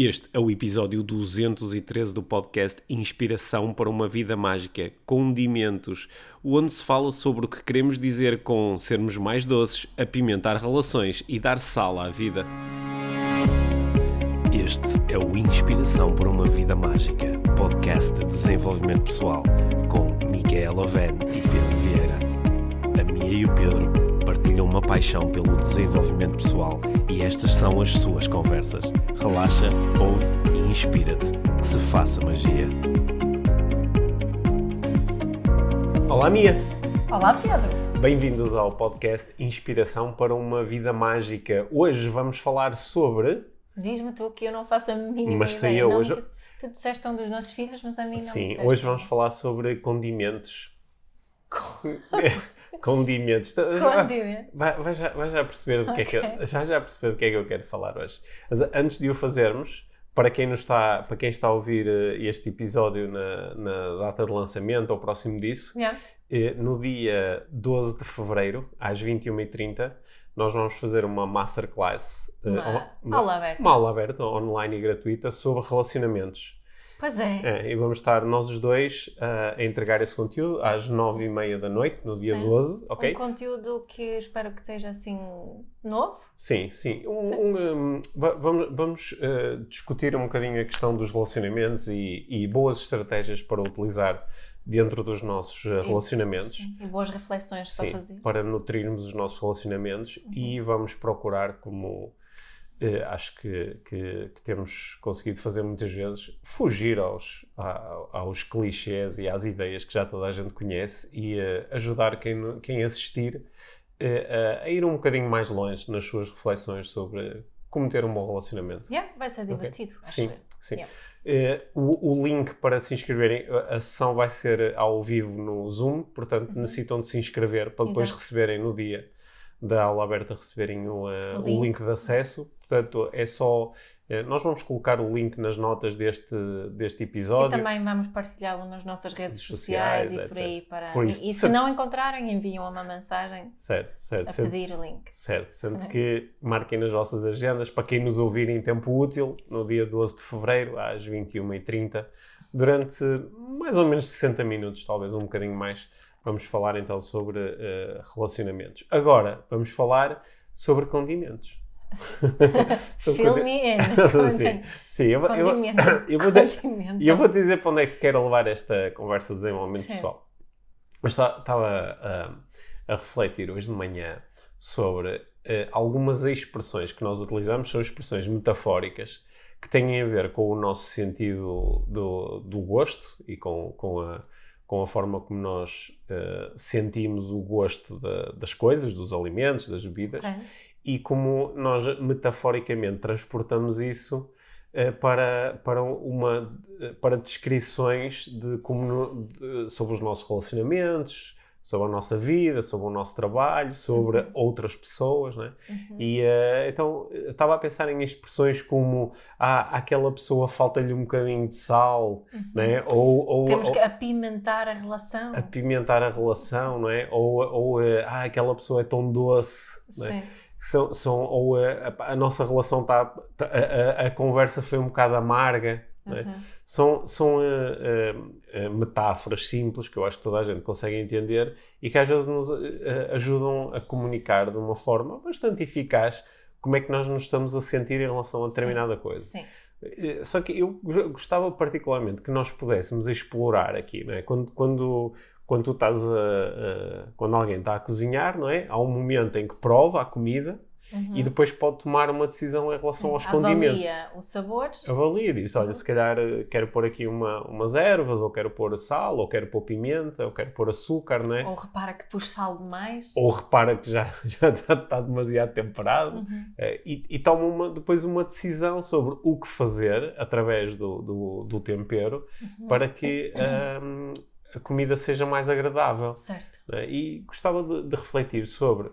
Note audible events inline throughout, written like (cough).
Este é o episódio 213 do podcast Inspiração para uma Vida Mágica, Condimentos, onde se fala sobre o que queremos dizer com sermos mais doces, apimentar relações e dar sal à vida. Este é o Inspiração para uma Vida Mágica, podcast de desenvolvimento pessoal, com Micaela Oven e Pedro Vieira. A Mia e o Pedro partilham uma paixão pelo desenvolvimento pessoal e estas são as suas conversas. Relaxa, ouve e inspira-te. Que se faça magia. Olá, Mia! Olá, Pedro! Bem-vindos ao podcast Inspiração para uma Vida Mágica. Hoje vamos falar sobre. Diz-me tu que eu não faço a mínima Mas ideia. não, hoje- que Tu disseste um dos nossos filhos, mas a mim não Sim, hoje vamos falar sobre condimentos. (laughs) condimentos. Condimento. Vai, vai já, vai já perceber do que é que eu, já, já perceber do que é que eu quero falar hoje. Mas antes de o fazermos, para quem, nos está, para quem está a ouvir eh, este episódio na, na data de lançamento ou próximo disso, Yeah. eh, no dia 12 de fevereiro, às 21h30, nós vamos fazer uma masterclass, eh, Uma uma, aula aberta. uma aula aberta, online e gratuita, sobre relacionamentos. Pois é. É, e vamos estar nós os dois ah, a entregar esse conteúdo às 9h30 da noite, no dia Sim. 12, ok? Um conteúdo que espero que seja assim novo. Sim, sim. Um- um, um, va- vamos vamos, uh, discutir um bocadinho a questão dos relacionamentos e, e boas estratégias para utilizar dentro dos nossos uh, relacionamentos. Sim, E boas reflexões para Sim, fazer. Uhum. para nutrirmos os nossos relacionamentos e vamos procurar, como eh, acho que, que- que temos conseguido fazer muitas vezes, fugir aos, a- aos clichês e às ideias que já toda a gente conhece e eh, ajudar quem, quem assistir eh, a, a ir um bocadinho mais longe nas suas reflexões sobre como ter um bom relacionamento. Yeah, vai ser divertido. acho Sim, eu. sim. Yeah. Eh, o, o link para se inscreverem, a, sessão vai ser ao vivo no Zoom, portanto necessitam de se inscrever para depois Uhum. Exato. receberem no dia da aula aberta receberem o, eh, O o link. link de acesso. Portanto, é só. eh, nós vamos colocar o link nas notas deste, deste E episódio. também vamos partilhá-lo nas nossas redes sociais, sociais, e por aí. Para... Por isso, e, e se não encontrarem, enviam uma mensagem Certo, certo. a pedir o link. certo, sendo Ok. que marquem nas vossas agendas para quem nos ouvir em tempo útil, no dia 12 de fevereiro, às 21h30, durante mais ou menos 60 minutos, talvez um bocadinho mais. Vamos falar então sobre eh, relacionamentos. Agora, vamos falar sobre condimentos. (laughs) Sobre Fill condi- me in. (laughs) sim, sim, eu, vou- Condimento. eu vou eu dizer para onde é que quero levar esta conversa de desenvolvimento Sim. pessoal. Mas estava a, a refletir hoje de manhã sobre eh, algumas expressões que nós utilizamos, são expressões metafóricas que têm a ver com o nosso sentido do, do gosto e com, com, a, com a forma como nós eh, sentimos o gosto da- das coisas, dos alimentos, das bebidas Ok. e como nós metaforicamente transportamos isso eh, para, para, uma, eh, para descrições de como de- sobre os nossos relacionamentos, sobre a nossa vida, sobre o nosso trabalho, sobre outras pessoas, né? Uhum. E eh, então estava a pensar em expressões como ah, aquela pessoa falta-lhe um bocadinho de sal, né? Ou, ou, Uhum. Temos ou- que apimentar a relação. apimentar a relação, não é? Ou, ou eh, ah, aquela pessoa é tão doce, é? Sim. São, são, ou eh, a, a nossa relação está. a, a- a conversa foi um bocado amarga. É? Uhum. São, são eh, eh, metáforas simples que eu acho que toda a gente consegue entender e que às vezes nos ajudam a comunicar de uma forma bastante eficaz como é que nós nos estamos a sentir em relação a determinada coisa. Sim. Só que eu go- gostava particularmente que nós pudéssemos explorar aqui, não é? Quando, quando, quando tu estás a, a- quando alguém está a cozinhar, não é? Há um momento em que prova a comida Uhum. e depois pode tomar uma decisão em relação aos condimentos. Avalia os sabores. Avalia diz, olha, Uhum. se calhar eh, quero pôr aqui uma, umas ervas, ou quero pôr sal, ou quero pôr pimenta, ou quero pôr açúcar, não é? Ou repara que pus sal demais. Ou repara que já, (laughs) já está, está demasiado temperado. Uhum. Eh, e, e toma uma- depois uma decisão sobre o que fazer através do, do, do tempero Uhum. para que a comida seja mais agradável. Certo. né? E gostava de, de refletir sobre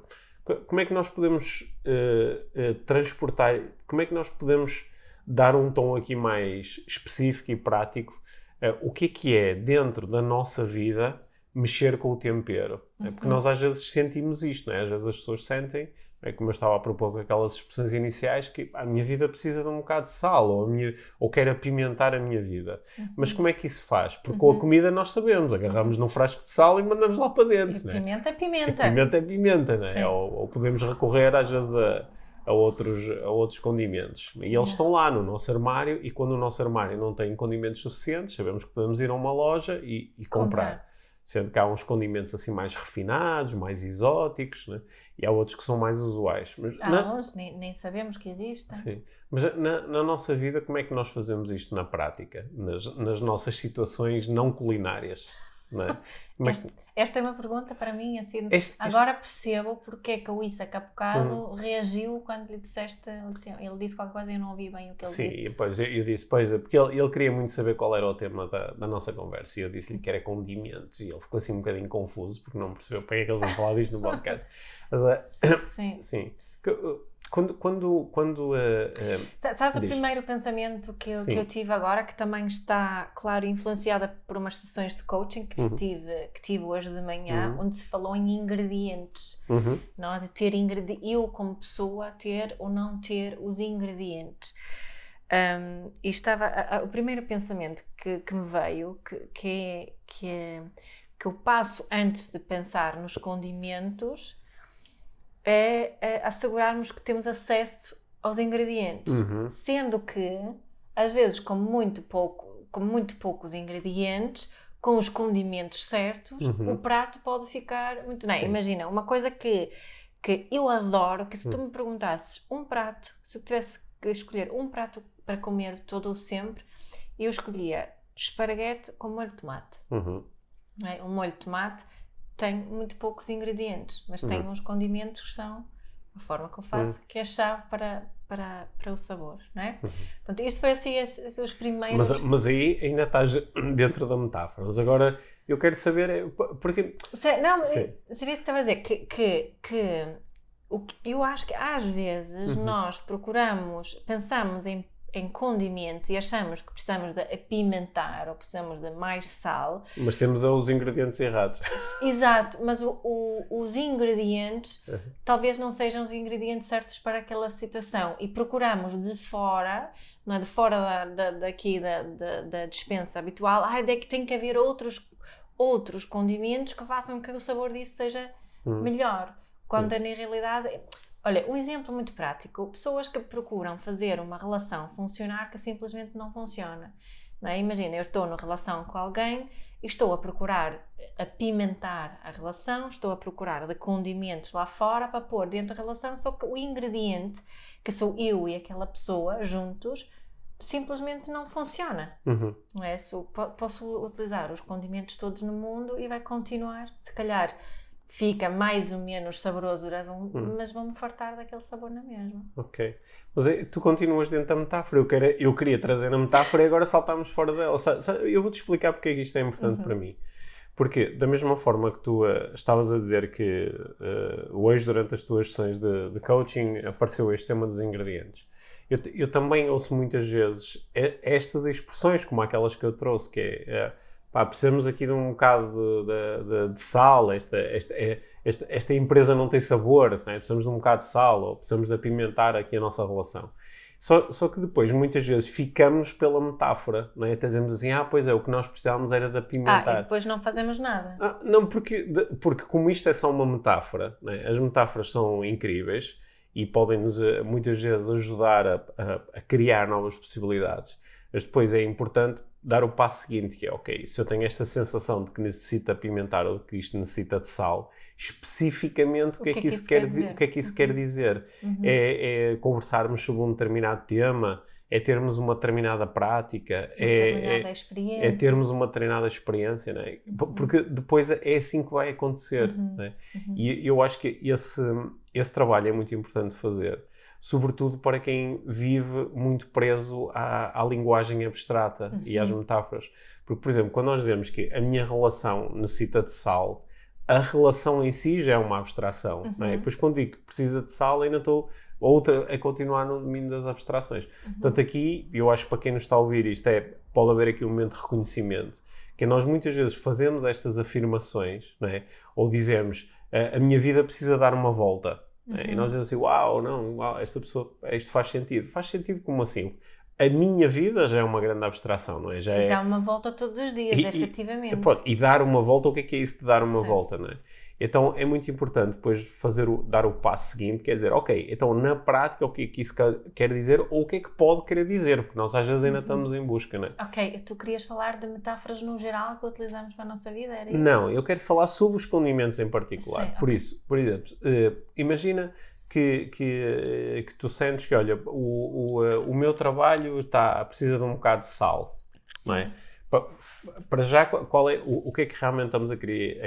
como é que nós podemos eh, eh, transportar, como é que nós podemos dar um tom aqui mais específico e prático, eh, o que é que é dentro da nossa vida mexer com o tempero. né? Porque Uhum. nós às vezes sentimos isto, não é? às vezes as pessoas sentem É como eu estava a propor com aquelas expressões iniciais, que a minha vida precisa de um bocado de sal, ou, a minha, ou quero apimentar a minha vida. Uhum. Mas como é que isso faz? Porque com a comida nós sabemos, agarramos num frasco de sal e mandamos lá para dentro. E né? pimenta é pimenta. E pimenta é pimenta, né? Ou, ou podemos recorrer às vezes a, a outros, a outros condimentos. E eles estão lá no nosso armário, e quando o nosso armário não tem condimentos suficientes, sabemos que podemos ir a uma loja e, e comprar. Comprar. Sendo que há uns condimentos assim mais refinados, mais exóticos, né? e há outros que são mais usuais. Mas, Há na, uns, nem, nem sabemos que existem. sim. Mas na, na nossa vida, como é que nós fazemos isto na prática? Nas, nas nossas situações não culinárias? É? (laughs) Que- Esta, esta é uma pergunta para mim, assim, Este- este- agora percebo porque é que o Isaac há bocado reagiu quando lhe disseste o tema. Ele disse qualquer coisa e eu não ouvi bem o que ele Sim, disse. e depois eu, eu disse, pois, é, porque ele, ele queria muito saber qual era o tema da, da nossa conversa e eu disse-lhe que era condimentos e ele ficou assim um bocadinho confuso porque não percebeu para que é que eles vão falar disto no (laughs) podcast. Mas, eh, Sim. (coughs) sim, Que, eh, quando, quando, quando eh, Sa- Sabes o primeiro pensamento que eu, que eu tive agora, que também está, claro, influenciada por umas sessões de coaching que, Uhum. tive, que tive hoje de manhã, Uhum. onde se falou em ingredientes. uhum, não é? de ter ingredientes, eu como pessoa ter ou não ter os ingredientes. Um, e estava, a- a- o primeiro pensamento que, que me veio, que, que, é, que é que o passo antes de pensar nos condimentos é, é assegurarmos que temos acesso aos ingredientes. uhum, Sendo que, às vezes, com muito, pouco, com muito poucos ingredientes, com os condimentos certos, Uhum. o prato pode ficar muito bem. Sim. Imagina, uma coisa que, que eu adoro, que se Hum. tu me perguntasses um prato, se eu tivesse que escolher um prato para comer todo o sempre, eu escolhia esparguete com molho de tomate. uhum, é? O molho de tomate tem muito poucos ingredientes, mas tem Uhum. uns condimentos que são a forma que eu faço, que é a chave para, para, para o sabor, não é? Uhum. Portanto, isso foi assim as- as- os primeiros... mas, mas aí ainda estás (clears throat) dentro da metáfora. Mas agora eu quero saber, é, porque Se- não, Sim. seria isso que estava a dizer, que, que, que o que eu acho que às vezes Uhum. nós procuramos, pensamos em, em condimentos e achamos que precisamos de apimentar ou precisamos de mais sal, mas temos os ingredientes errados. (laughs) Exato, mas o- o- os ingredientes (laughs) Uhum. talvez não sejam os ingredientes certos para aquela situação e procuramos de fora, não é? de fora da, da, daqui da, da, da dispensa habitual, ah, é que tem que haver outros, outros condimentos que façam que o sabor disso seja Hum. melhor. Quando na realidade. Olha, um exemplo muito prático: pessoas que procuram fazer uma relação funcionar que simplesmente não funciona. Não é? Imagina, eu estou numa relação com alguém e estou a procurar apimentar a relação, estou a procurar de condimentos lá fora para pôr dentro da relação, só que o ingrediente, que sou eu e aquela pessoa juntos, simplesmente não funciona. Uhum. Não é? So- po- posso utilizar os condimentos todos no mundo e vai continuar, se calhar fica mais ou menos saboroso durante um, Hum. mas vou-me fartar daquele sabor na mesma. Ok. Mas é, tu continuas dentro da metáfora. Eu, quero, eu queria trazer a metáfora e agora saltámos fora dela. Eu vou-te explicar porque é que isto é importante para mim. Porque, da mesma forma que tu eh, estavas a dizer que eh, hoje, durante as tuas sessões de, de coaching, apareceu este tema dos ingredientes, eu, eu também ouço muitas vezes estas expressões, como aquelas que eu trouxe, que é. eh, pá, precisamos aqui de um bocado de, de- de- de sal, esta, esta, é- esta, esta empresa não tem sabor, não é? precisamos de um bocado de sal, ou precisamos de apimentar aqui a nossa relação. Só, só que depois, muitas vezes, ficamos pela metáfora, não é? Até dizemos assim, ah, pois é, o que nós precisávamos era de Ah, apimentar. e depois não fazemos nada. Ah, não, porque, porque como isto é só uma metáfora, né, as metáforas são incríveis e podem-nos eh, muitas vezes ajudar a, a- a criar novas possibilidades, mas depois é importante dar o passo seguinte, que é, ok, se eu tenho esta sensação de que necessita apimentar ou que isto necessita de sal, especificamente o que, é que isso quer dizer? O que é que isso quer dizer? Uhum. É, é conversarmos sobre um determinado tema, é termos uma determinada prática, é- Determinada é, é termos uma treinada experiência, não é? P- Porque depois é assim que vai acontecer, Uhum, é? uhum. E eu acho que esse, esse trabalho é muito importante fazer, sobretudo para quem vive muito preso à, à linguagem abstrata e às Uhum. metáforas. Porque, por exemplo, quando nós dizemos que a minha relação necessita de sal, a relação em si já é uma abstração, não é? Uhum. Depois, quando digo que precisa de sal, ainda estou outra a continuar no domínio das abstrações. Uhum. Portanto, aqui, eu acho que para quem nos está a ouvir, isto é, pode haver aqui um momento de reconhecimento, que é nós muitas vezes fazemos estas afirmações, não é? Ou dizemos, "A- a minha vida precisa dar uma volta, né? E nós dizemos assim, uau, não, uau, esta pessoa, isto faz sentido. Faz sentido como assim? A minha vida já é uma grande abstração, não é? Já E é... dá uma volta todos os dias, E- e- efetivamente. Pronto, e dar uma volta, o que é que é isso de dar uma Sim. volta, não é? Então é muito importante depois fazer o, dar o passo seguinte, quer dizer, ok, então na prática o que é que isso quer dizer ou o que é que pode querer dizer, porque nós às vezes Uhum. ainda estamos em busca, não é? Ok, tu querias falar de metáforas no geral que utilizamos para a nossa vida? Era isso? Não, eu quero falar sobre os condimentos em particular. Sim, Por ok. isso, por exemplo, eh, imagina que, que, eh, que tu sentes que, olha, o, o, eh, o meu trabalho está, precisa de um bocado de sal, não é? Sim. Pa- Para já, qual é, o, o que é que realmente estamos a querer,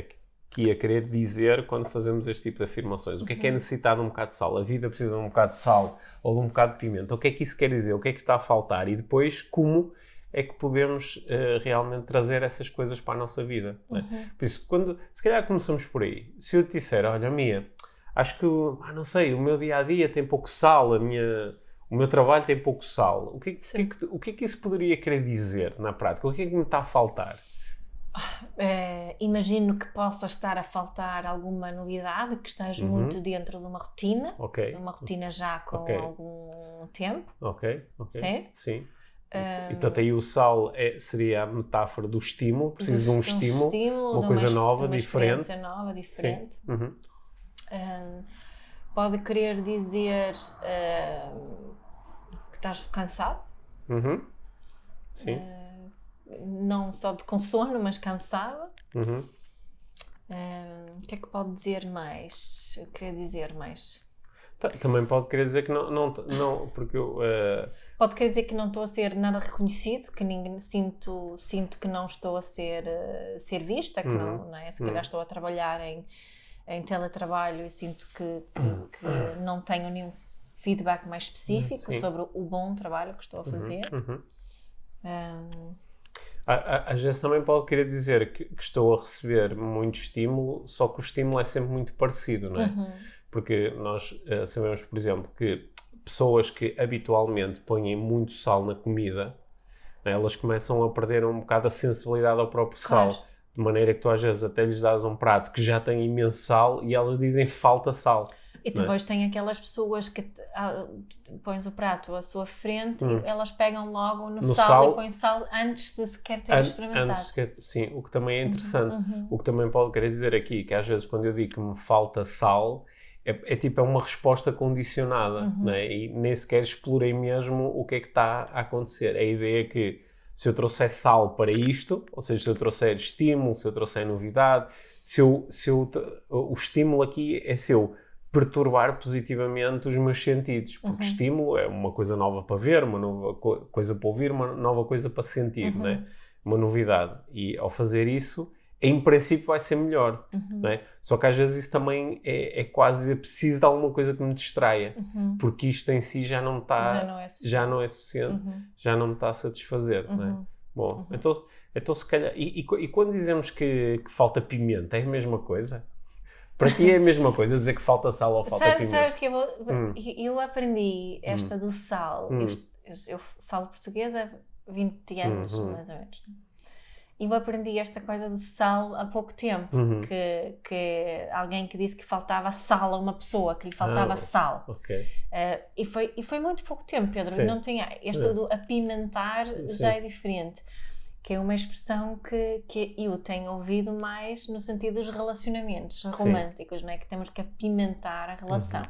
aqui a querer dizer quando fazemos este tipo de afirmações? O que é que Uhum. é necessitado de um bocado de sal? A vida precisa de um bocado de sal ou de um bocado de pimenta? O que é que isso quer dizer? O que é que está a faltar? E depois, como é que podemos eh, realmente trazer essas coisas para a nossa vida? é? Uhum. Por isso, quando, se calhar começamos por aí. Se eu te disser, olha, Mia, acho que, ah, não sei, o meu dia a dia tem pouco sal, a minha, o meu trabalho tem pouco sal. O que, é que- que é que, o que é que isso poderia querer dizer na prática? O que é que me está a faltar? Eh, imagino que possa estar a faltar alguma novidade, que esteja Uhum. muito dentro de uma rotina, Ok, uma rotina já com Ok. algum tempo. ok, ok. Sim. Sim. Ah, E portanto aí o sal é- seria a metáfora do estímulo, preciso de um de estímulo. uma de coisa nova, de uma diferente. nova, diferente. Uhum. Um, pode querer dizer um, que estás cansado, Uhum. Sim. um, não só de com sono, mas cansada. Uhum. Um, o que é que pode dizer mais? Queria dizer mais. Ta- Também pode querer dizer que não, não, não porque eu, eh, Pode querer dizer que não estou a ser nada reconhecido, que ninguém sinto, sinto que não estou a ser, eh, ser vista, que não, Uhum. não é? Se calhar Uhum. estou a trabalhar em, em teletrabalho e sinto que, que, que não tenho nenhum feedback mais específico Sim. sobre o bom trabalho que estou a fazer. uhum. Um, A- a- Às vezes também pode querer dizer que, que estou a receber muito estímulo, só que o estímulo é sempre muito parecido, não é? uhum, Porque nós eh, sabemos, por exemplo, que pessoas que habitualmente põem muito sal na comida, né, elas começam a perder um bocado a sensibilidade ao próprio Claro. sal. De maneira que tu às vezes até lhes dás um prato que já tem imenso sal e elas dizem falta sal. E é? depois tem aquelas pessoas que te- ah, pões o prato à sua frente Hum. e elas pegam logo no, No sal, sal- e põem sal antes de sequer ter An- experimentado. antes que- sim, o que também é interessante. Uhum. O que também pode querer dizer aqui, que às vezes quando eu digo que me falta sal, é, é tipo é uma resposta condicionada, Uhum. né? e nem sequer explorei mesmo o que é que está a acontecer. A ideia é que se eu trouxer sal para isto, ou seja, se eu trouxer estímulo, se eu trouxer novidade, se eu, se eu, o estímulo aqui é se eu perturbar positivamente os meus sentidos, porque Uhum. estímulo é uma coisa nova para ver, uma nova co- coisa para ouvir, uma nova coisa para sentir, Uhum. né? uma novidade. E ao fazer isso, em princípio vai ser melhor. Uhum. Não é? Só que às vezes isso também é, é quase dizer preciso de alguma coisa que me distraia, Uhum. porque isto em si já não está, já não é suficiente. já não é suficiente, Uhum. já não me está a satisfazer. Não é? Uhum. Bom, então, então se calhar. E, e e quando dizemos que, que falta pimenta, é a mesma coisa? Para ti é a mesma coisa dizer que falta sal ou falta pimenta? Sabes que eu, Hum. eu aprendi esta do sal. Hum. Eu, eu falo português há 20 anos, Uhum. mais ou menos. E eu aprendi esta coisa do sal há pouco tempo. Uhum. Que, que alguém que disse que faltava sal a uma pessoa, que lhe faltava Ah. sal. Ok. Uh, e, foi, e foi muito pouco tempo, Pedro. Sim. Não tinha, este É. do apimentar Sim. já é diferente. Que é uma expressão que, que eu tenho ouvido mais no sentido dos relacionamentos Sim. românticos, não é? Que temos que apimentar a relação. Uhum.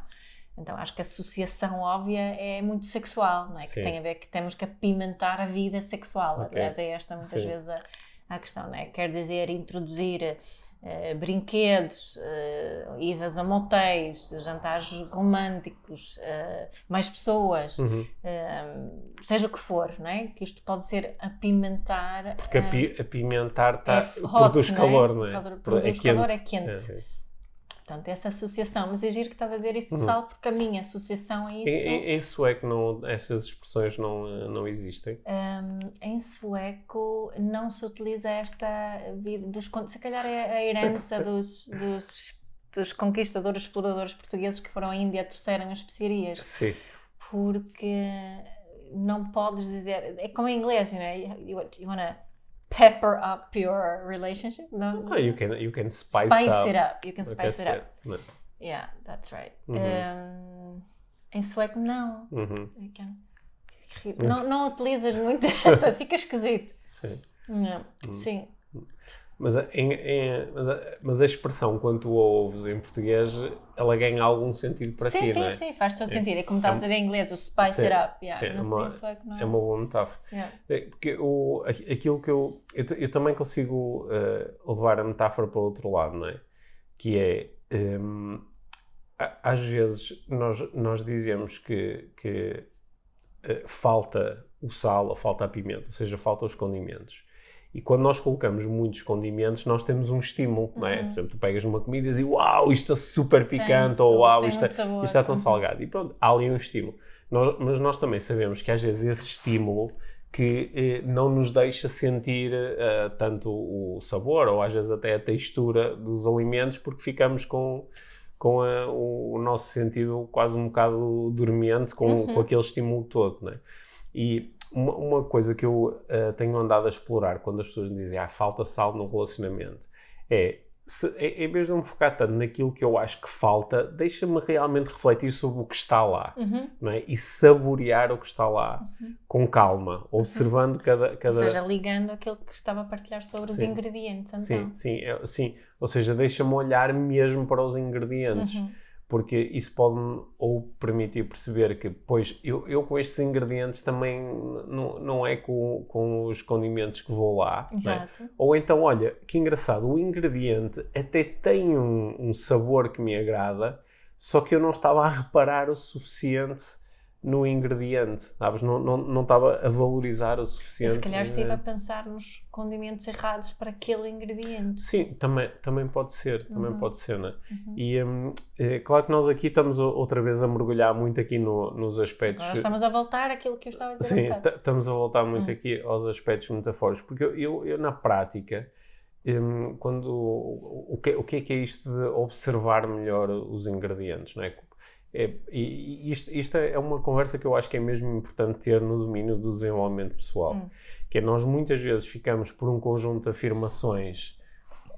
Então acho que a associação óbvia é muito sexual, não é? Sim. Que tem a ver que temos que apimentar a vida sexual. Ok. Aliás, é esta muitas Sim. vezes a, a questão, não é? Quer dizer, introduzir eh, brinquedos, eh, idas a motéis, jantares românticos, eh, mais pessoas, Uhum. seja o que for, não é? Que isto pode ser apimentar. Porque api- apimentar tá, é hot, produz não é? calor, não é? Produ- produz calor, é quente. É, é. Portanto, essa associação. Mas é giro que estás a dizer isto Uhum. sal, porque a minha associação Em, isso. em, em sueco não, essas expressões não, eh, não existem. Um, em sueco não se utiliza esta vida dos se calhar é a herança (laughs) dos, dos, dos conquistadores exploradores portugueses que foram à Índia trouxeram as especiarias Sim. porque não podes dizer é como em inglês you, know, you, you wanna pepper up your relationship? Ah, you can, you can spice, spice up. it up you can spice it up. Yeah, that's right. Uhum. Um, em sueco, não. Uhum. Não, não utilizas muito essa, fica esquisito. Sim. Não, Hum. Sim. Mas a, em- em- mas, a, mas a expressão, quando tu a ouves em português, ela ganha algum sentido para sim, ti, sim, não é? sim, faz todo sentido. É como estava a dizer em inglês, o spice Sim, it up. Yeah, sim, mas uma- sueco não É uma boa metáfora. Yeah. É, Porque o, aqu- aquilo que eu, eu. eu também consigo eh, levar a metáfora para o outro lado, não é? Que é. hum, a- às vezes nós, nós dizemos que, que eh, falta o sal ou falta a pimenta, ou seja, falta os condimentos. E quando nós colocamos muitos condimentos, nós temos um estímulo, não é? Por exemplo, tu pegas numa comida e dizes uau, isto está super picante, Tem ou uau, tem isto, está- sabor." isto está tão Uhum. salgado. E pronto, há ali um estímulo. Nós- mas nós também sabemos que às vezes esse estímulo que eh, não nos deixa sentir eh, tanto o sabor ou às vezes até a textura dos alimentos porque ficamos com, com a- o, o nosso sentido quase um bocado dormente com, Uhum. com aquele estímulo todo, né? E uma, uma coisa que eu eh, tenho andado a explorar quando as pessoas me dizem ah, falta sal no relacionamento é se, em em vez de eu me focar tanto naquilo que eu acho que falta, deixa-me realmente refletir sobre o que está lá Uhum. não é? e saborear o que está lá com calma, observando cada. Ou cada... seja, ligando aquilo que estava a partilhar sobre os Sim. ingredientes. Então. sim, sim, é- sim. Ou seja, deixa-me olhar mesmo para os ingredientes, Uhum. Porque isso pode-me ou permitir perceber que, pois, eu, eu com estes ingredientes também não, não é com, com os condimentos que vou lá. é? Exato. Ou então, olha, que engraçado, o ingrediente até tem um, um sabor que me agrada, só que eu não estava a reparar o suficiente no ingrediente, sabes? Não, não, não estava a valorizar o suficiente. se calhar estive a ingrediente. pensar nos condimentos errados para aquele ingrediente. Sim, também, também pode ser, também Uhum. pode ser, né? Uhum. E hum, é claro que nós aqui estamos outra vez a mergulhar muito aqui no- nos aspectos. Agora estamos a voltar àquilo que eu estava a dizer Sim, t- estamos a voltar muito Hum. aqui aos aspectos metafóricos, porque eu, eu, eu, na prática, hum, quando o, o, que, o que é que é isto de observar melhor os ingredientes, não é? É, e isto, isto é uma conversa que eu acho que é mesmo importante ter no domínio do desenvolvimento pessoal, Hum. que é nós muitas vezes ficamos por um conjunto de afirmações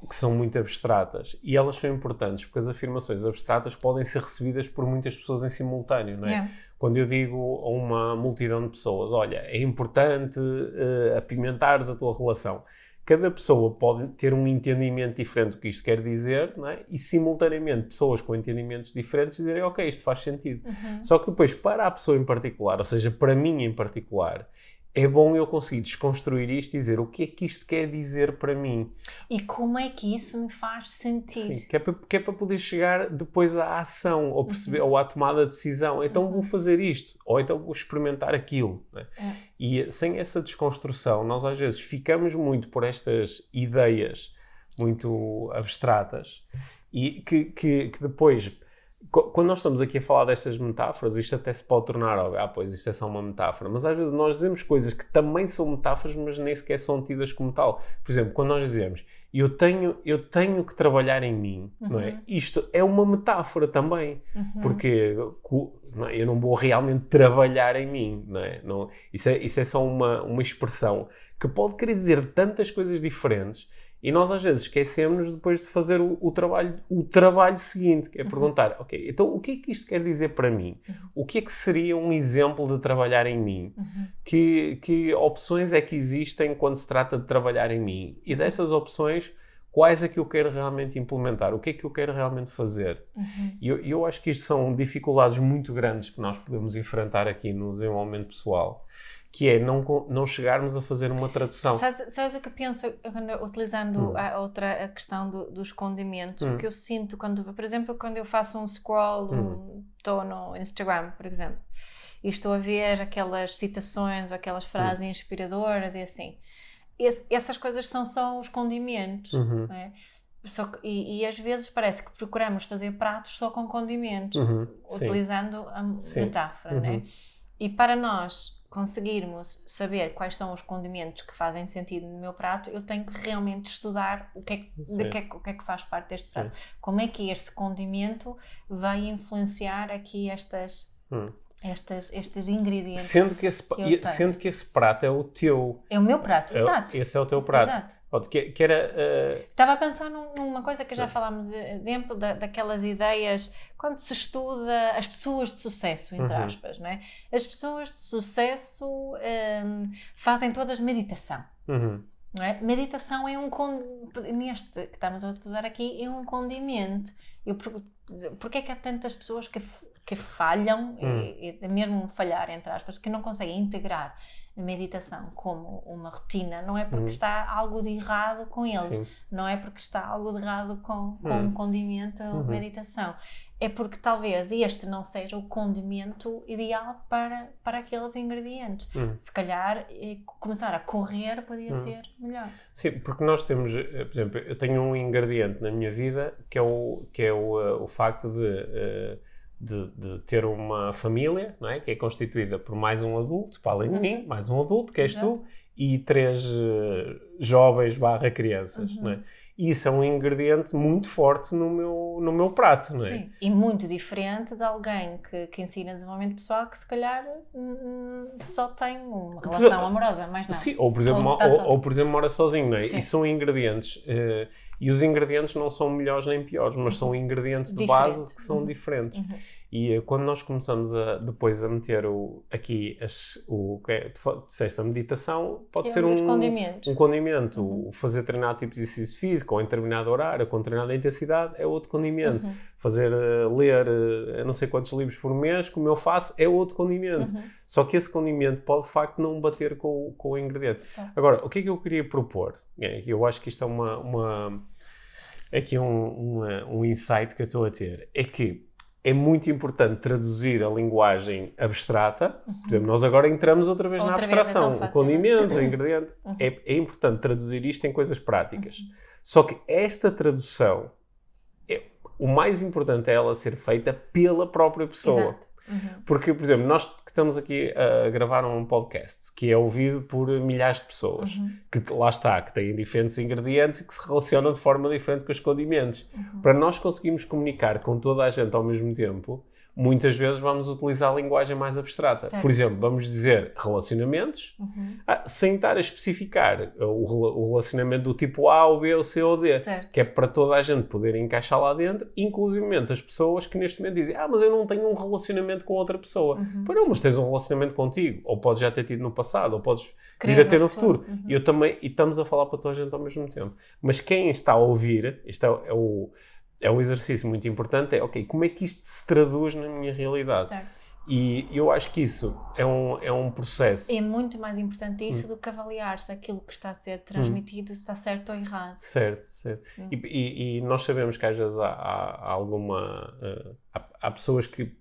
que são muito abstratas e elas são importantes porque as afirmações abstratas podem ser recebidas por muitas pessoas em simultâneo, não é? Yeah. quando eu digo a uma multidão de pessoas, olha, é importante eh, apimentares a tua relação. Cada pessoa pode ter um entendimento diferente do que isto quer dizer, não é? E simultaneamente pessoas com entendimentos diferentes dizerem, ok, isto faz sentido. Uhum. Só que depois, para a pessoa em particular, ou seja, para mim em particular, é bom eu conseguir desconstruir isto e dizer o que é que isto quer dizer para mim. E como é que isso me faz sentir? Sim, que, é para, que é para poder chegar depois à ação ou, perceber, Uhum. ou à tomada de decisão. Então vou fazer isto, ou então vou experimentar aquilo. né? É. E sem essa desconstrução, nós às vezes ficamos muito por estas ideias muito abstratas e que, que, que depois, quando nós estamos aqui a falar destas metáforas, isto até se pode tornar, óbvio, ah, pois isto é só uma metáfora, mas às vezes nós dizemos coisas que também são metáforas, mas nem sequer são tidas como tal. Por exemplo, quando nós dizemos eu tenho, eu tenho que trabalhar em mim, não é? Uhum. Isto é uma metáfora também, Uhum. porque não é? eu não vou realmente trabalhar em mim, não é? Não, isso, é isso é só uma, uma expressão que pode querer dizer tantas coisas diferentes e nós às vezes esquecemos depois de fazer o, o trabalho, o trabalho seguinte, que é perguntar, ok, então o que é que isto quer dizer para mim? O que é que seria um exemplo de trabalhar em mim? Uhum. que, que opções é que existem quando se trata de trabalhar em mim? E dessas opções, quais é que eu quero realmente implementar? O que é que eu quero realmente fazer? Uhum. E eu, eu acho que isto são dificuldades muito grandes que nós podemos enfrentar aqui no desenvolvimento pessoal, que é não, não chegarmos a fazer uma tradução. Sabes, sabes o que eu penso utilizando Hum. a outra a questão do- dos condimentos? Hum. O que eu sinto quando, por exemplo, quando eu faço um scroll, Hum. estou no Instagram, por exemplo, e estou a ver aquelas citações aquelas frases Hum. inspiradoras e assim, esse- essas coisas são só os condimentos. Uhum. é? Só e, e às vezes parece que procuramos fazer pratos só com condimentos, Uhum. Sim. utilizando a Sim. metáfora, né? Uhum. E para nós conseguirmos saber quais são os condimentos que fazem sentido no meu prato, eu tenho que realmente estudar o que é, que- de Sim. que é, o que é que faz parte deste prato. Como é que este condimento vai influenciar aqui estas, Hum. estas, estes ingredientes? Sendo, que esse, que sendo que esse prato é o teu. É o meu prato, É exato. Esse é o teu prato. Exato. Que, que era. Uh... Estava a pensar numa coisa que já falámos, exemplo da, daquelas ideias, quando se estuda as pessoas de sucesso, entre uhum. aspas, não é? As pessoas de sucesso um, fazem todas meditação. Uhum. Não é? Meditação é um. Neste que estamos a utilizar aqui, é um condimento. Eu porque é que há tantas pessoas que, que falham, hum. e, e, mesmo falhar, entre aspas, que não conseguem integrar a meditação como uma rotina? Não é porque hum. está algo de errado com eles, Sim. não é porque está algo de errado com, com hum. um condimento a uhum. meditação é porque talvez este não seja o condimento ideal para, para aqueles ingredientes. Hum. Se calhar começar a correr podia hum. ser melhor. Sim, porque nós temos, eh, por exemplo, eu tenho um ingrediente na minha vida que é o, que é o, eh, o facto de, eh, de, de, ter uma família, não é? que é constituída por mais um adulto, para além de mim, uhum. mais um adulto, que és tu, e três jovens barra crianças. Uhum. Não é? isso é um ingrediente muito forte no meu, no meu prato, não é? Sim, e muito diferente de alguém que, que ensina desenvolvimento pessoal que se calhar hum, só tem uma relação amorosa, mais nada. Sim, ou por exemplo, ou, ou, ou, por exemplo mora sozinho, não é? Sim. E são ingredientes, uh, e os ingredientes não são melhores nem piores, mas são ingredientes de Diferente. base que são uhum. diferentes. Uhum. E uh, quando nós começamos a, depois a meter o, aqui as, o que é, disseste, a meditação, pode é ser um, um condimento. Uhum. Fazer treinar tipo de exercício físico ou em determinado horário, com determinada intensidade, é outro condimento. Uhum. Fazer, uh, ler uh, não sei quantos livros por mês, como eu faço, é outro condimento. Uhum. Só que esse condimento pode de facto não bater com, com o ingrediente. Certo. Agora, o que é que eu queria propor? É, eu acho que isto é uma, uma aqui um, uma, um insight que eu estou a ter. É que é muito importante traduzir a linguagem abstrata. Uhum. Por exemplo, nós agora entramos outra vez outra na abstração. Vez é o condimento, o (coughs) ingrediente. Uhum. É, é, importante traduzir isto em coisas práticas. Uhum. Só que esta tradução, é, o mais importante é ela ser feita pela própria pessoa. Exato. Uhum. Porque, por exemplo, nós que estamos aqui a gravar um podcast que é ouvido por milhares de pessoas, uhum. que lá está, que têm diferentes ingredientes e que se relacionam de forma diferente com os condimentos. Uhum. Para nós conseguirmos comunicar com toda a gente ao mesmo tempo, muitas vezes vamos utilizar a linguagem mais abstrata. Certo. Por exemplo, vamos dizer relacionamentos, uhum. ah, sem estar a especificar o, o, relacionamento do tipo A, ou B, ou C ou D, certo. que é para toda a gente poder encaixar lá dentro, inclusive as pessoas que neste momento dizem ah, mas eu não tenho um relacionamento com outra pessoa. Uhum. Pois não, mas tens um relacionamento contigo, ou podes já ter tido no passado, ou podes Querer vir a ter no futuro. futuro. Uhum. E eu também, e estamos a falar para toda a gente ao mesmo tempo. Mas quem está a ouvir, isto é, é o é um exercício muito importante, é, ok, como é que isto se traduz na minha realidade? Certo. E eu acho que isso é um, é um processo. É muito mais importante isso hum. do que avaliar se aquilo que está a ser transmitido hum. está certo ou errado. Certo, certo. Hum. E, e, e, nós sabemos que às vezes há, há, há alguma. Uh, há, há, pessoas que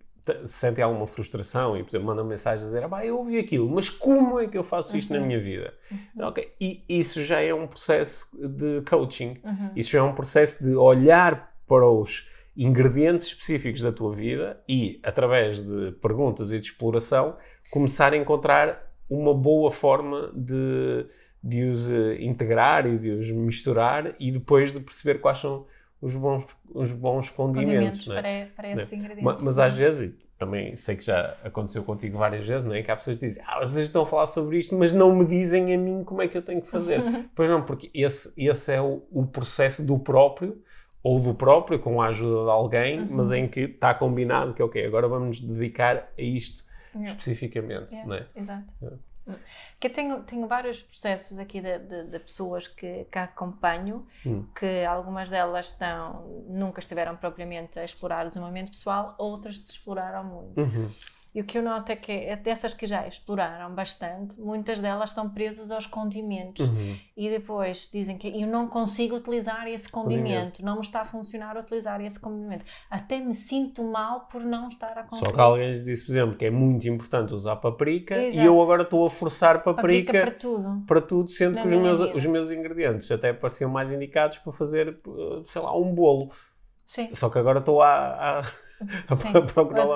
sentem alguma frustração e, por exemplo, mandam mensagens a dizer: ah, eu ouvi aquilo, mas como é que eu faço isto uhum. na minha vida? Uhum. Okay. E isso já é um processo de coaching. Uhum. Isso já é um processo de olhar para os ingredientes específicos da tua vida e, através de perguntas e de exploração, começar a encontrar uma boa forma de, de os eh, integrar e de os misturar e depois de perceber quais são os bons, os bons condimentos. condimentos é? para, para esses ingredientes. Mas, mas às vezes, também sei que já aconteceu contigo várias vezes, não é? Que há pessoas que dizem, ah, vocês estão a falar sobre isto, mas não me dizem a mim como é que eu tenho que fazer. (laughs) pois não, porque esse, esse é o, o processo do próprio ou do próprio, com a ajuda de alguém, uhum. mas em que está combinado que, ok, agora vamos nos dedicar a isto yeah. especificamente. Yeah. Não é? Exato. Yeah. Que eu tenho, tenho vários processos aqui de, de, de pessoas que, que acompanho, hum. que algumas delas estão, nunca estiveram propriamente a explorar o desenvolvimento pessoal, outras exploraram muito. Uhum. E o que eu noto é que é dessas que já exploraram bastante, muitas delas estão presas aos condimentos uhum. e depois dizem que eu não consigo utilizar esse condimento, condimento, não me está a funcionar utilizar esse condimento. Até me sinto mal por não estar a conseguir. Só que alguém lhes disse, por exemplo, que é muito importante usar paprika Exato. e eu agora estou a forçar paprika, paprika para tudo. Para tudo, sendo Na que os meus, os meus ingredientes até pareciam mais indicados para fazer, sei lá, um bolo. Sim. Só que agora estou a, a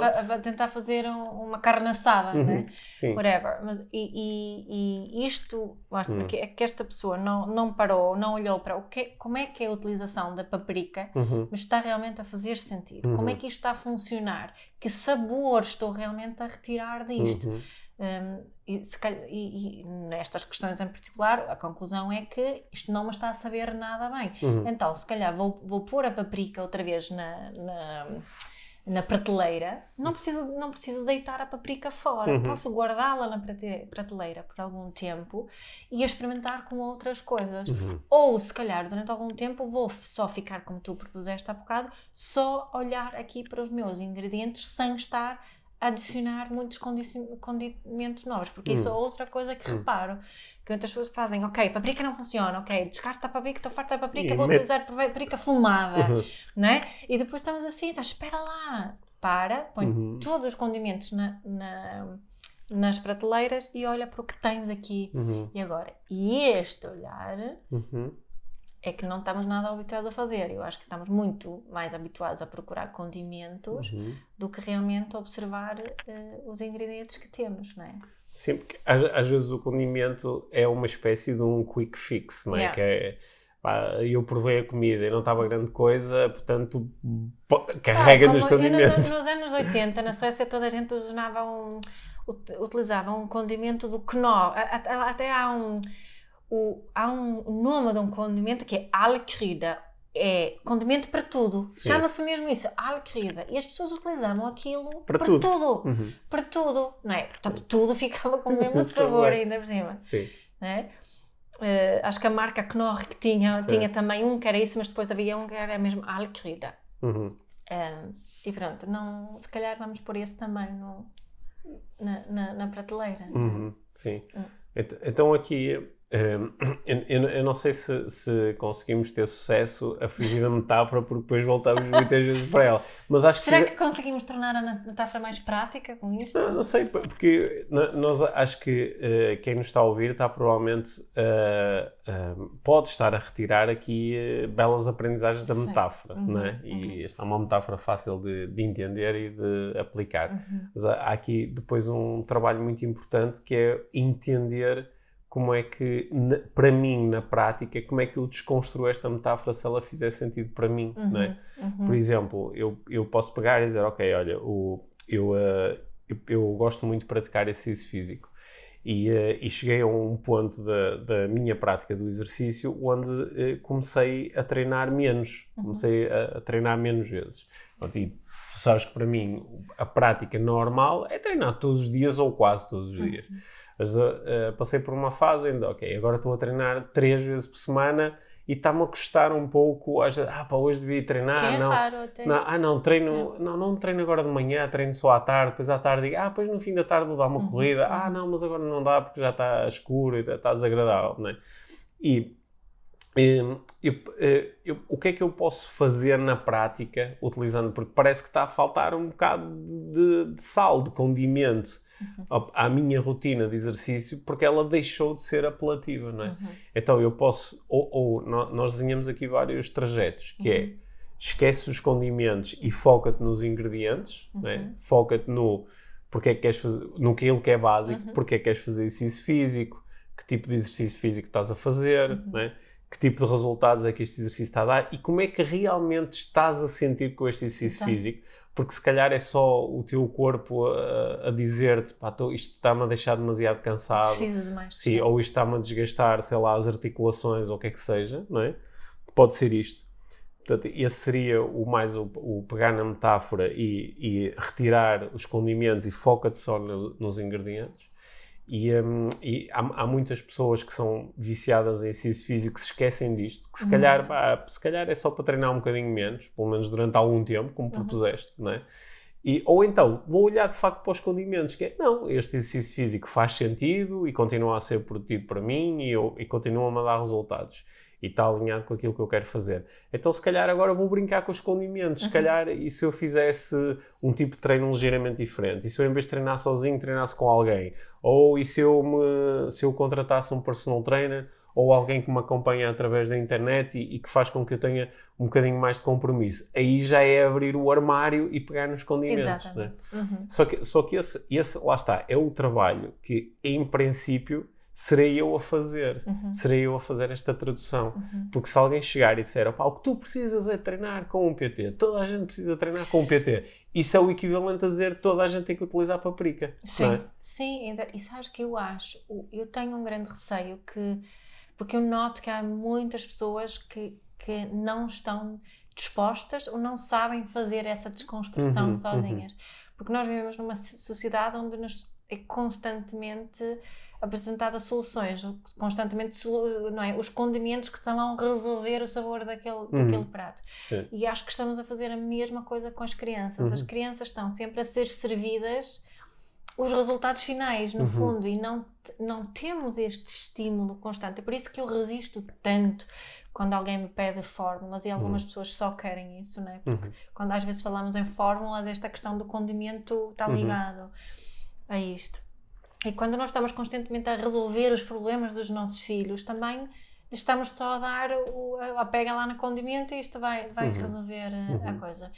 a, a, tentar fazer um, uma carne assada, uhum. né? Sim. Whatever. Mas, e, e, e isto, uhum. que, é que esta pessoa não, não parou, não olhou para o que, como é que é a utilização da paprika, uhum. mas está realmente a fazer sentido. Como é uhum. que isto está a funcionar? Que sabor estou realmente a retirar disto? Uhum. Um, e, calhar- e- e nestas questões em particular, a conclusão é que isto não me está a saber nada bem. Uhum. Então, se calhar vou, vou pôr a paprika outra vez na, na, na prateleira. Não preciso, não preciso deitar a paprika fora. Uhum. Posso guardá-la na prate- prateleira por algum tempo e experimentar com outras coisas. Uhum. Ou, se calhar, durante algum tempo vou só ficar, como tu propuseste há bocado, só olhar aqui para os meus ingredientes sem estar adicionar muitos condimentos novos. Porque isso é Hum. outra coisa que Hum. reparo. Que muitas pessoas fazem, ok, paprika não funciona, ok, descarta a paprika, estou farta da paprika, E vou mete- utilizar paprika fumada, Uhum. não é? E depois estamos assim, tá, espera lá, para, põe Uhum. todos os condimentos na- na- nas prateleiras e olha para o que tens aqui. Uhum. E agora, e este olhar Uhum. É que não estamos nada habituados a fazer. Eu acho que estamos muito mais habituados a procurar condimentos Uhum. do que realmente observar eh, os ingredientes que temos, não é? Sim, porque às, às vezes o condimento é uma espécie de um quick fix, não é? Yeah. Que é pá, eu provei a comida e não estava grande coisa, portanto pô, carrega Ah, nos condimentos. nos anos 80, na Suécia, toda a gente usava um, ut- utilizava um condimento do Knorr. Até há um, o- há um nome de um condimento que é alquerida. É condimento para tudo. Sim. Chama-se mesmo isso, alquerida. E as pessoas utilizavam aquilo Para para, tudo. tudo. Uhum. Para tudo, não é? Portanto, tudo ficava com o mesmo (laughs) sabor ainda por cima. Sim. não é? Eh, acho que a marca Knorr que tinha, Sim. tinha também um que era isso, mas depois havia um que era mesmo alquerida. Uhum. Um, e pronto, não, se calhar vamos pôr esse também no, na, na, na prateleira. Uhum, sim. Hum. Ent- Então aqui, (clears throat) eu, eu- não sei se, se conseguimos ter sucesso a fugir da metáfora, porque depois voltamos muitas vezes para ela. Mas acho que, Será que conseguimos tornar a metáfora mais prática com isto? Não, não sei, porque nós acho que eh, quem nos está a ouvir está provavelmente eh, eh, pode estar a retirar aqui belas aprendizagens da metáfora, Uhum, não é? E esta é uma metáfora fácil de, de entender e de aplicar. Uhum. Mas há aqui depois um trabalho muito importante que é entender como é que, para mim, na prática, como é que eu desconstruo esta metáfora se ela fizer sentido para mim, não é? Uhum. Por exemplo, eu, eu posso pegar e dizer, ok, olha, o, eu, eh, eu, eu gosto muito de praticar exercício físico. E, eh, e cheguei a um ponto da, da minha prática do exercício onde eh, comecei a treinar menos. Uhum. Comecei a, a treinar menos vezes. Pronto, e tu sabes que para mim a prática normal é treinar todos os dias ou quase todos os dias. Mas eh, eh, passei por uma fase ainda, ok, agora estou a treinar três vezes por semana e está-me a custar um pouco. às vezes, Ah, pá, hoje devia treinar. que é não. raro até. Não, ah, não, treino, não, não treino agora de manhã, treino só à tarde, depois à tarde digo, ah, depois no fim da tarde vou dar uma Uhum, corrida, uhum. ah, não, mas agora não dá porque já está escuro e está desagradável, não é? E eu- eh, eu- o que é que eu posso fazer na prática, utilizando, porque parece que está a faltar um bocado de, de sal, de condimento Uhum. à minha rotina de exercício, porque ela deixou de ser apelativa, não é? Uhum. Então eu posso, ou, ou nó- nós desenhamos aqui vários trajetos, que é esquece os condimentos e foca-te nos ingredientes, né? Uhum. foca-te no porque é que queres fazer, no que que é básico, Uhum. porque é que queres fazer exercício físico, que tipo de exercício físico estás a fazer, Uhum. né? Que tipo de resultados é que este exercício está a dar e como é que realmente estás a sentir com este exercício Exato. físico, porque se calhar é só o teu corpo a, a dizer-te, isto está-me a deixar demasiado cansado, Preciso de mais. Sim, ou isto está-me a desgastar, sei lá, as articulações ou o que é que seja, não é? Pode ser isto. Portanto, esse seria o mais o, o pegar na metáfora e, e retirar os condimentos e foca-te só no- nos ingredientes. E, hum, e há, há muitas pessoas que são viciadas em exercício físico que se esquecem disto, que se calhar, pá, se calhar é só para treinar um bocadinho menos, pelo menos durante algum tempo, como propuseste, não é? E, ou então, vou olhar de facto para os condimentos, que é, não, este exercício físico faz sentido e continua a ser produtivo para mim e, eu, e continua-me a dar resultados. E está alinhado com aquilo que eu quero fazer. Então, se calhar, agora vou brincar com os condimentos. Se calhar, e se eu fizesse um tipo de treino ligeiramente diferente? E se eu, em vez de treinar sozinho, treinasse com alguém? Ou e se eu, me, se eu contratasse um personal trainer ou alguém que me acompanha através da internet e, e que faz com que eu tenha um bocadinho mais de compromisso? Aí já é abrir o armário e pegar nos condimentos. né? Uhum. Só que, só que esse, esse, lá está, é o trabalho que, em princípio, serei eu a fazer. Uhum. Serei eu a fazer esta tradução. Porque se alguém chegar e disser, opá, o que tu precisas é treinar com um PT, toda a gente precisa treinar com um PT, isso é o equivalente a dizer toda a gente tem que utilizar paprika. Sim, é? sim, e sabes que eu acho, eu tenho um grande receio que, porque eu noto que há muitas pessoas que, que não estão dispostas ou não sabem fazer essa desconstrução Uhum, sozinhas. Porque nós vivemos numa so- sociedade onde nos é constantemente apresentada soluções, constantemente não é? os condimentos que estão a resolver o sabor daquele, daquele prato. Sim. E acho que estamos a fazer a mesma coisa com as crianças. As Uhum. crianças estão sempre a ser servidas os resultados finais, no Uhum. fundo, e não, não temos este estímulo constante. É por isso que eu resisto tanto quando alguém me pede fórmulas e algumas pessoas só querem isso, né? Porque Uhum. quando às vezes falamos em fórmulas, esta questão do condimento está Uhum. ligado a isto. E quando nós estamos constantemente a resolver os problemas dos nossos filhos, também estamos só a dar o, a, pega lá no condimento e isto vai, vai Uhum. resolver a, Uhum. coisa.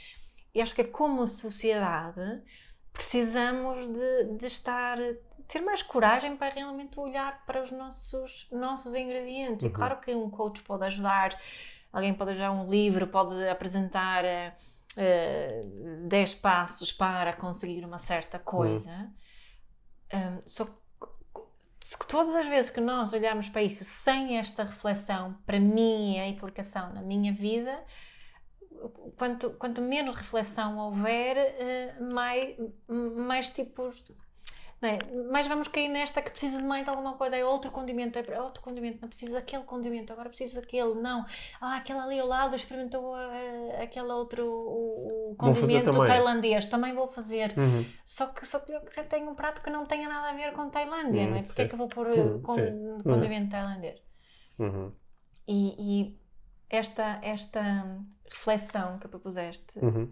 E acho que como sociedade precisamos de, de estar ter mais coragem para realmente olhar para os nossos, nossos ingredientes. E Uhum. claro que um coach pode ajudar, alguém pode ajudar um livro, pode apresentar eh, eh, 10 passos para conseguir uma certa coisa. Só que todas as vezes que nós olhamos para isso sem esta reflexão para mim a implicação na minha vida, quanto, quanto menos reflexão houver, eh, mais, mais tipos. É? Mais vamos cair nesta que preciso de mais alguma coisa, é outro condimento, é outro condimento, não preciso daquele condimento, agora preciso daquele, não. Ah, aquele ali ao lado experimentou eh, aquele outro o, o condimento também. tailandês, também vou fazer. Uhum. Só que, só que eu tenho um prato que não tenha nada a ver com Tailândia, Hum, não é? Porque é que eu vou pôr Sim, com, sim. condimento tailandês? Uhum. E, e esta, esta reflexão que propuseste, Uhum.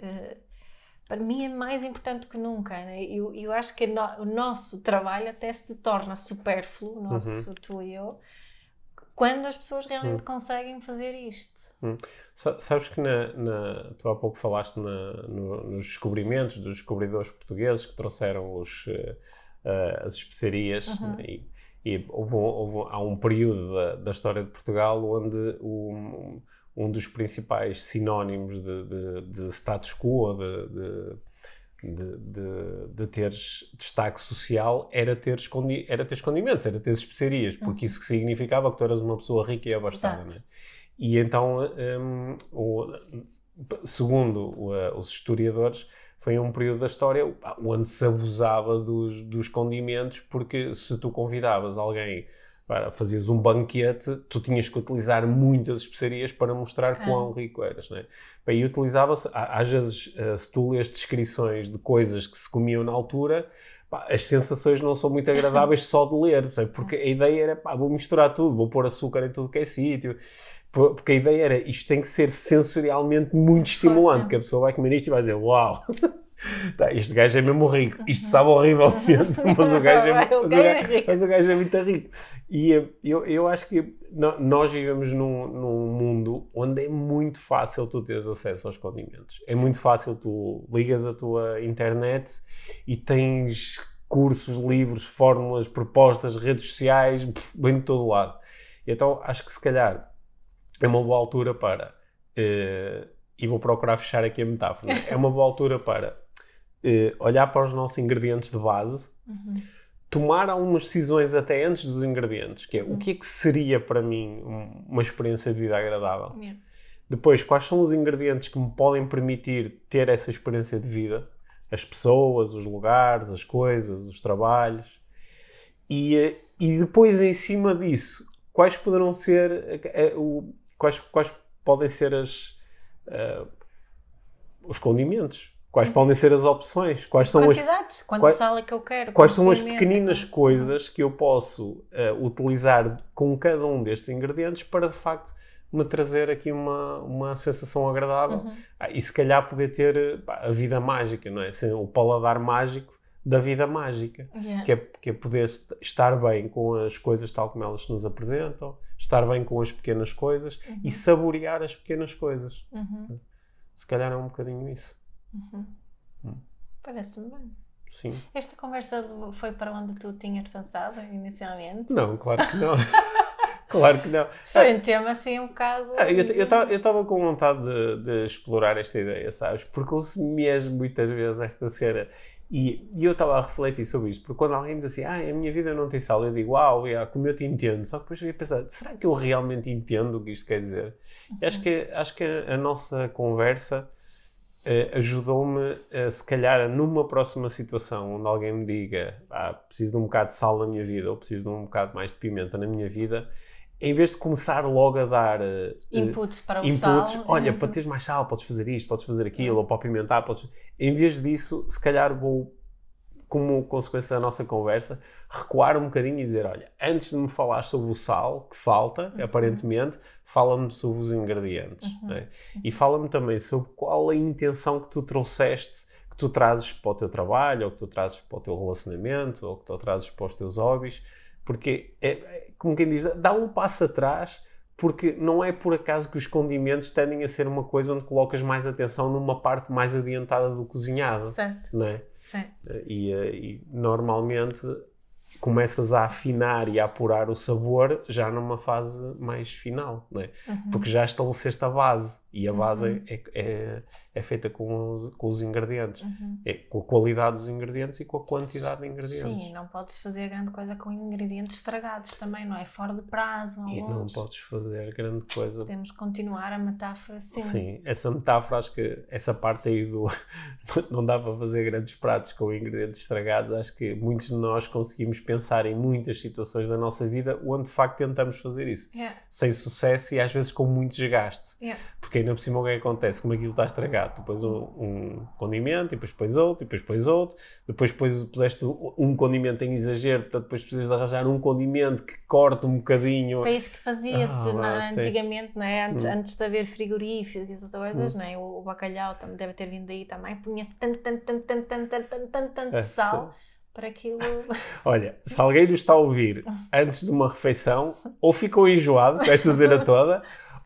Para mim é mais importante que nunca. né? Eu, eu acho que no- o nosso trabalho até se torna supérfluo, o nosso Uhum. tu e eu, quando as pessoas realmente conseguem fazer isto. Sa- Sabes que na, na- tu há pouco falaste na- no- nos descobrimentos dos descobridores portugueses que trouxeram os, eh, as especiarias Uhum. né, e, e houve, houve- há um período da, da história de Portugal onde um, um dos principais sinónimos de, de- de status quo, de, de, de, teres destaque social, era ter, escondi, era ter condimentos, era ter especiarias, porque isso significava que tu eras uma pessoa rica e abastada. Né? E então, hum, o- segundo o- eh, os historiadores, foi um período da história onde se abusava dos, dos condimentos, porque se tu convidavas alguém para fazias um banquete, tu tinhas que utilizar muitas especiarias para mostrar quão rico eras, né? E utilizava-se, às vezes, eh, se tu lês descrições de coisas que se comiam na altura, pá, as sensações não são muito agradáveis só de ler, percebe? porque a ideia era, pá, vou misturar tudo, vou pôr açúcar em tudo que é sítio, Por- porque a ideia era, isto tem que ser sensorialmente muito estimulante, que a pessoa vai comer isto e vai dizer, uau, (laughs) tá, este gajo é mesmo rico, isto sabe horrivelmente, (laughs) mas o gajo é, O mas o gajo é mas o gajo é muito rico. E eh, eu, eu acho que nós vivemos num, num mundo onde é muito fácil tu teres acesso aos condimentos. É muito fácil tu ligas a tua internet e tens cursos, livros, fórmulas, propostas, redes sociais, bem de todo lado. E então acho que se calhar é uma boa altura para. eh, e vou procurar fechar aqui a metáfora. É uma boa altura para eh, olhar para os nossos ingredientes de base Uhum. tomar algumas decisões até antes dos ingredientes, que é o que é que seria para mim um- uma experiência de vida agradável. Yeah. Depois, quais são os ingredientes que me podem permitir ter essa experiência de vida? As pessoas, os lugares, as coisas, os trabalhos. E, eh, e depois, em cima disso, quais poderão ser, eh, o- quais, quais podem ser as, eh, os condimentos? Quais podem ser as opções? Quais são as Quantidades, quanto quais- sal é que eu quero? Quais quanto são as pequeninas quanto- coisas que eu posso eh, utilizar com cada um destes ingredientes para de facto me trazer aqui uma, uma sensação agradável Uhum. Ah, e se calhar poder ter eh, pá, a vida mágica, não é? Assim, o paladar mágico da vida mágica, Yeah. que é, que é poder est- estar bem com as coisas tal como elas nos apresentam, estar bem com as pequenas coisas e saborear as pequenas coisas. Uhum. Se calhar é um bocadinho isso. Uhum. Hum. Parece-me bem. sim. Esta conversa foi para onde tu tinhas pensado inicialmente? Não, claro que não. (laughs) claro que não. Foi um tema assim um bocado. Ah, eu estava com vontade de, de, explorar esta ideia, sabes? Porque ouço mesmo muitas vezes esta cena. E, e eu estava a refletir sobre isto, porque quando alguém diz assim, ah, a minha vida não tem sal, eu digo, uau, yeah, como eu te entendo. Só que depois eu ia pensar, será que eu realmente entendo o que isto quer dizer? Uhum. Acho que, acho que a, a nossa conversa uh, ajudou-me, uh, se calhar, numa próxima situação onde alguém me diga, ah, preciso de um bocado de sal na minha vida, ou preciso de um bocado mais de pimenta na minha vida, em vez de começar logo a dar uh, inputs para o inputs, sal, olha, uhum. para teres mais sal, podes fazer isto, podes fazer aquilo, uhum. ou para apimentar, podes... em vez disso, se calhar vou, como consequência da nossa conversa, recuar um bocadinho e dizer, olha, antes de me falar sobre o sal que falta, uhum. aparentemente, fala-me sobre os ingredientes. Uhum. Né? E fala-me também sobre qual a intenção que tu trouxeste, que tu trazes para o teu trabalho, ou que tu trazes para o teu relacionamento, ou que tu trazes para os teus hobbies porque, é, é, como quem diz, dá um passo atrás, porque não é por acaso que os condimentos tendem a ser uma coisa onde colocas mais atenção numa parte mais adiantada do cozinhado. Certo. Não é? E, e normalmente começas a afinar e a apurar o sabor já numa fase mais final, não é? Uhum. Porque já estabeleceste a base e a base uhum. é, é, é, feita com os, com os ingredientes, uhum. é, com a qualidade dos ingredientes e com a quantidade de ingredientes. Sim, não podes fazer grande coisa com ingredientes estragados também, não é? Fora de prazo. E não podes fazer grande coisa. Podemos continuar a metáfora assim. Sim, essa metáfora, acho que essa parte aí do (laughs) não dá para fazer grandes pratos com ingredientes estragados, acho que muitos de nós conseguimos pensar pensar em muitas situações da nossa vida onde de facto tentamos fazer isso. Yeah. Sem sucesso e às vezes com muito desgaste. Yeah. Porque ainda por cima o que acontece? Como aquilo está estragado, tu pões um, um, condimento, e depois pões outro, e depois pões outro, depois pões, puseste um condimento em exagero, portanto depois precisas de arranjar um condimento que corte um bocadinho. Foi isso que fazia-se ah, antigamente, não é? antes, hum. antes de haver frigoríficos e essas coisas, hum. não é? o, o bacalhau também deve ter vindo daí também, punha-se tanto, tanto, tanto, tanto, tanto, tanto, tanto, tanto, é, sal. Sim para aquilo. (laughs) Olha, se alguém nos está a ouvir antes de uma refeição, ou ficou enjoado com esta cena toda,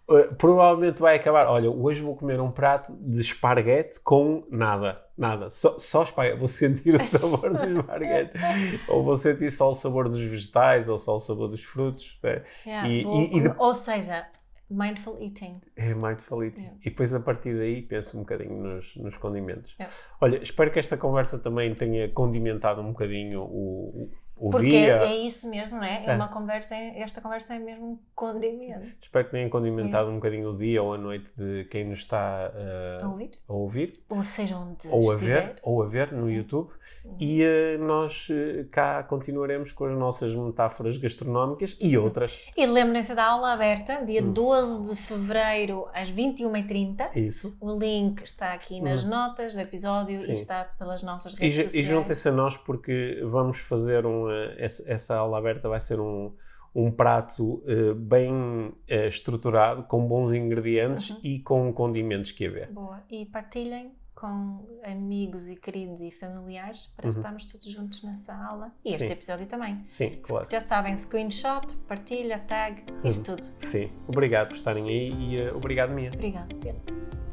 uh, provavelmente vai acabar. Olha, hoje vou comer um prato de esparguete com nada. Nada, só, só esparguete. Vou sentir o sabor do esparguete. (laughs) ou vou sentir só o sabor dos vegetais, ou só o sabor dos frutos. Né? Yeah, e, e, e de... Ou seja, Mindful eating. É mindful eating. Yeah. E depois a partir daí penso um bocadinho nos, nos condimentos. Yeah. Olha, espero que esta conversa também tenha condimentado um bocadinho o, o Porque dia. é isso mesmo, não é? É, é. uma conversa, esta conversa é mesmo um condimento. Espero que tenha condimentado é. um bocadinho o dia ou a noite de quem nos está uh, a, ouvir? a ouvir. Ou seja, onde ou estiver. a ver, ou a ver no YouTube. E uh, nós uh, cá continuaremos com as nossas metáforas gastronómicas e outras. E lembrem-se da aula aberta, dia hum. 12 de fevereiro, às 21h30. Isso. O link está aqui nas hum. notas do episódio Sim. e está pelas nossas redes e, sociais. E juntem-se a nós porque vamos fazer um. Uh, essa, essa aula aberta vai ser um um prato uh, bem uh, estruturado, com bons ingredientes uhum. e com condimentos que haver. Boa. E partilhem com amigos e queridos e familiares para uhum. estarmos todos juntos nessa aula e este episódio também. Sim, claro. Já sabem, screenshot, partilha, tag, isso uhum. tudo. Sim. Obrigado por estarem aí e uh, obrigado, Mia. Obrigado, Pedro.